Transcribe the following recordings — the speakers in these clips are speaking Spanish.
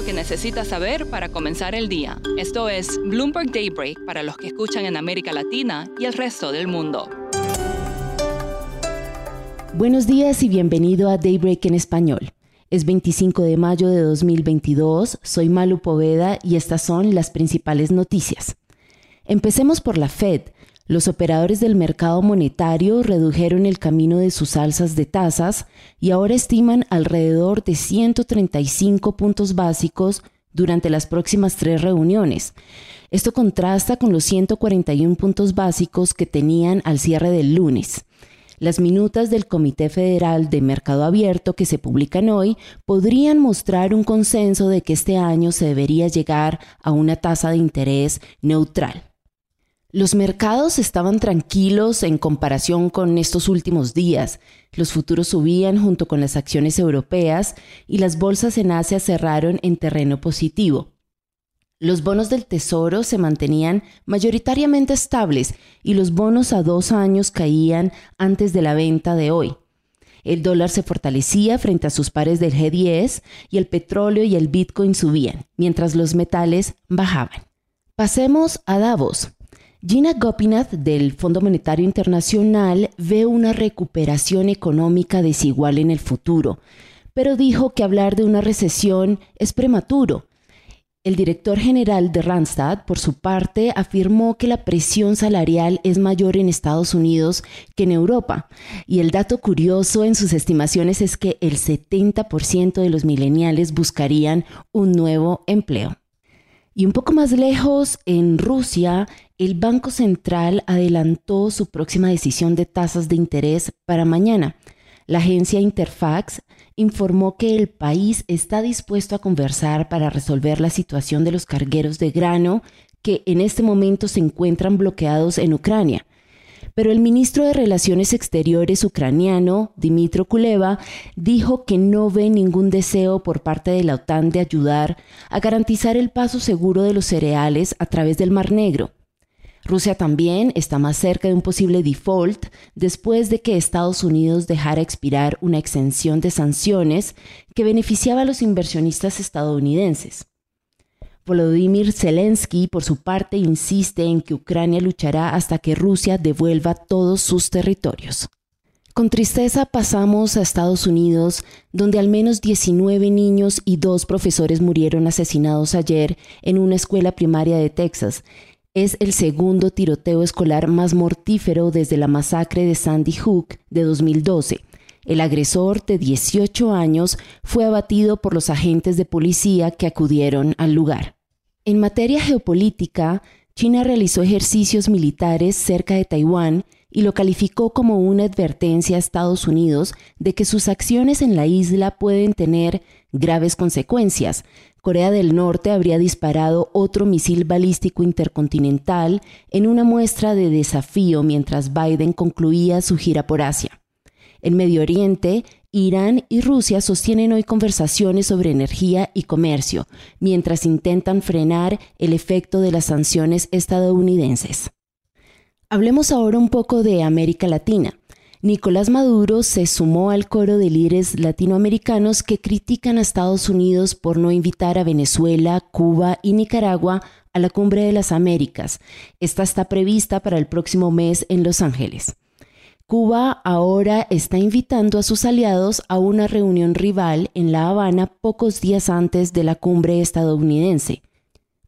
lo que necesitas saber para comenzar el día. Esto es Bloomberg Daybreak para los que escuchan en América Latina y el resto del mundo. Buenos días y bienvenido a Daybreak en español. Es 25 de mayo de 2022, soy Malu Poveda y estas son las principales noticias. Empecemos por la Fed, los operadores del mercado monetario redujeron el camino de sus alzas de tasas y ahora estiman alrededor de 135 puntos básicos durante las próximas tres reuniones. Esto contrasta con los 141 puntos básicos que tenían al cierre del lunes. Las minutas del Comité Federal de Mercado Abierto que se publican hoy podrían mostrar un consenso de que este año se debería llegar a una tasa de interés neutral. Los mercados estaban tranquilos en comparación con estos últimos días. Los futuros subían junto con las acciones europeas y las bolsas en Asia cerraron en terreno positivo. Los bonos del Tesoro se mantenían mayoritariamente estables y los bonos a dos años caían antes de la venta de hoy. El dólar se fortalecía frente a sus pares del G10 y el petróleo y el Bitcoin subían, mientras los metales bajaban. Pasemos a Davos. Gina Gopinath del Fondo Monetario Internacional ve una recuperación económica desigual en el futuro, pero dijo que hablar de una recesión es prematuro. El director general de Randstad, por su parte, afirmó que la presión salarial es mayor en Estados Unidos que en Europa. Y el dato curioso en sus estimaciones es que el 70% de los millennials buscarían un nuevo empleo. Y un poco más lejos, en Rusia, el Banco Central adelantó su próxima decisión de tasas de interés para mañana. La agencia Interfax informó que el país está dispuesto a conversar para resolver la situación de los cargueros de grano que en este momento se encuentran bloqueados en Ucrania. Pero el ministro de Relaciones Exteriores ucraniano, Dmitro Kuleva, dijo que no ve ningún deseo por parte de la OTAN de ayudar a garantizar el paso seguro de los cereales a través del Mar Negro. Rusia también está más cerca de un posible default después de que Estados Unidos dejara expirar una exención de sanciones que beneficiaba a los inversionistas estadounidenses. Volodymyr Zelensky, por su parte, insiste en que Ucrania luchará hasta que Rusia devuelva todos sus territorios. Con tristeza pasamos a Estados Unidos, donde al menos 19 niños y dos profesores murieron asesinados ayer en una escuela primaria de Texas, es el segundo tiroteo escolar más mortífero desde la masacre de Sandy Hook de 2012. El agresor de 18 años fue abatido por los agentes de policía que acudieron al lugar. En materia geopolítica, China realizó ejercicios militares cerca de Taiwán y lo calificó como una advertencia a Estados Unidos de que sus acciones en la isla pueden tener graves consecuencias, Corea del Norte habría disparado otro misil balístico intercontinental en una muestra de desafío mientras Biden concluía su gira por Asia. En Medio Oriente, Irán y Rusia sostienen hoy conversaciones sobre energía y comercio, mientras intentan frenar el efecto de las sanciones estadounidenses. Hablemos ahora un poco de América Latina. Nicolás Maduro se sumó al coro de líderes latinoamericanos que critican a Estados Unidos por no invitar a Venezuela, Cuba y Nicaragua a la Cumbre de las Américas. Esta está prevista para el próximo mes en Los Ángeles. Cuba ahora está invitando a sus aliados a una reunión rival en La Habana pocos días antes de la cumbre estadounidense.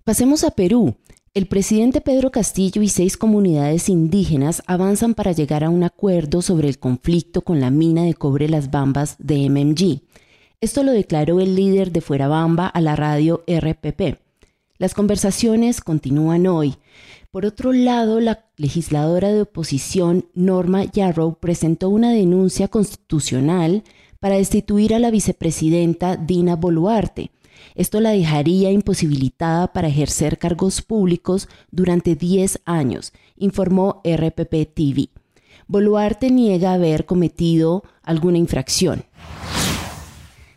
Pasemos a Perú. El presidente Pedro Castillo y seis comunidades indígenas avanzan para llegar a un acuerdo sobre el conflicto con la mina de cobre Las Bambas de MMG. Esto lo declaró el líder de Fuerabamba a la radio RPP. Las conversaciones continúan hoy. Por otro lado, la legisladora de oposición Norma Yarrow presentó una denuncia constitucional para destituir a la vicepresidenta Dina Boluarte. Esto la dejaría imposibilitada para ejercer cargos públicos durante 10 años, informó RPP TV. Boluarte niega haber cometido alguna infracción.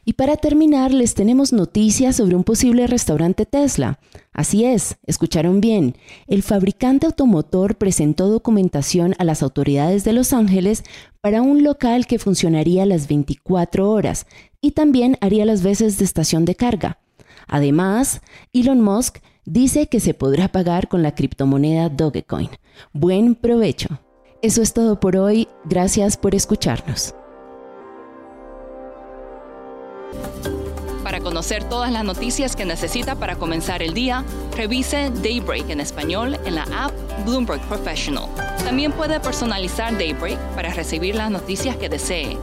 Y para terminar, les tenemos noticias sobre un posible restaurante Tesla. Así es, escucharon bien. El fabricante automotor presentó documentación a las autoridades de Los Ángeles para un local que funcionaría las 24 horas y también haría las veces de estación de carga. Además, Elon Musk dice que se podrá pagar con la criptomoneda Dogecoin. Buen provecho. Eso es todo por hoy. Gracias por escucharnos. Para conocer todas las noticias que necesita para comenzar el día, revise Daybreak en español en la app Bloomberg Professional. También puede personalizar Daybreak para recibir las noticias que desee.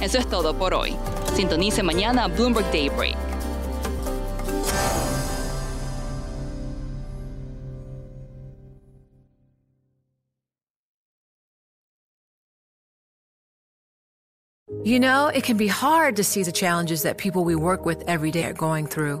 Eso es todo por hoy. Sintonice mañana Bloomberg Daybreak. You know, it can be hard to see the challenges that people we work with every day are going through.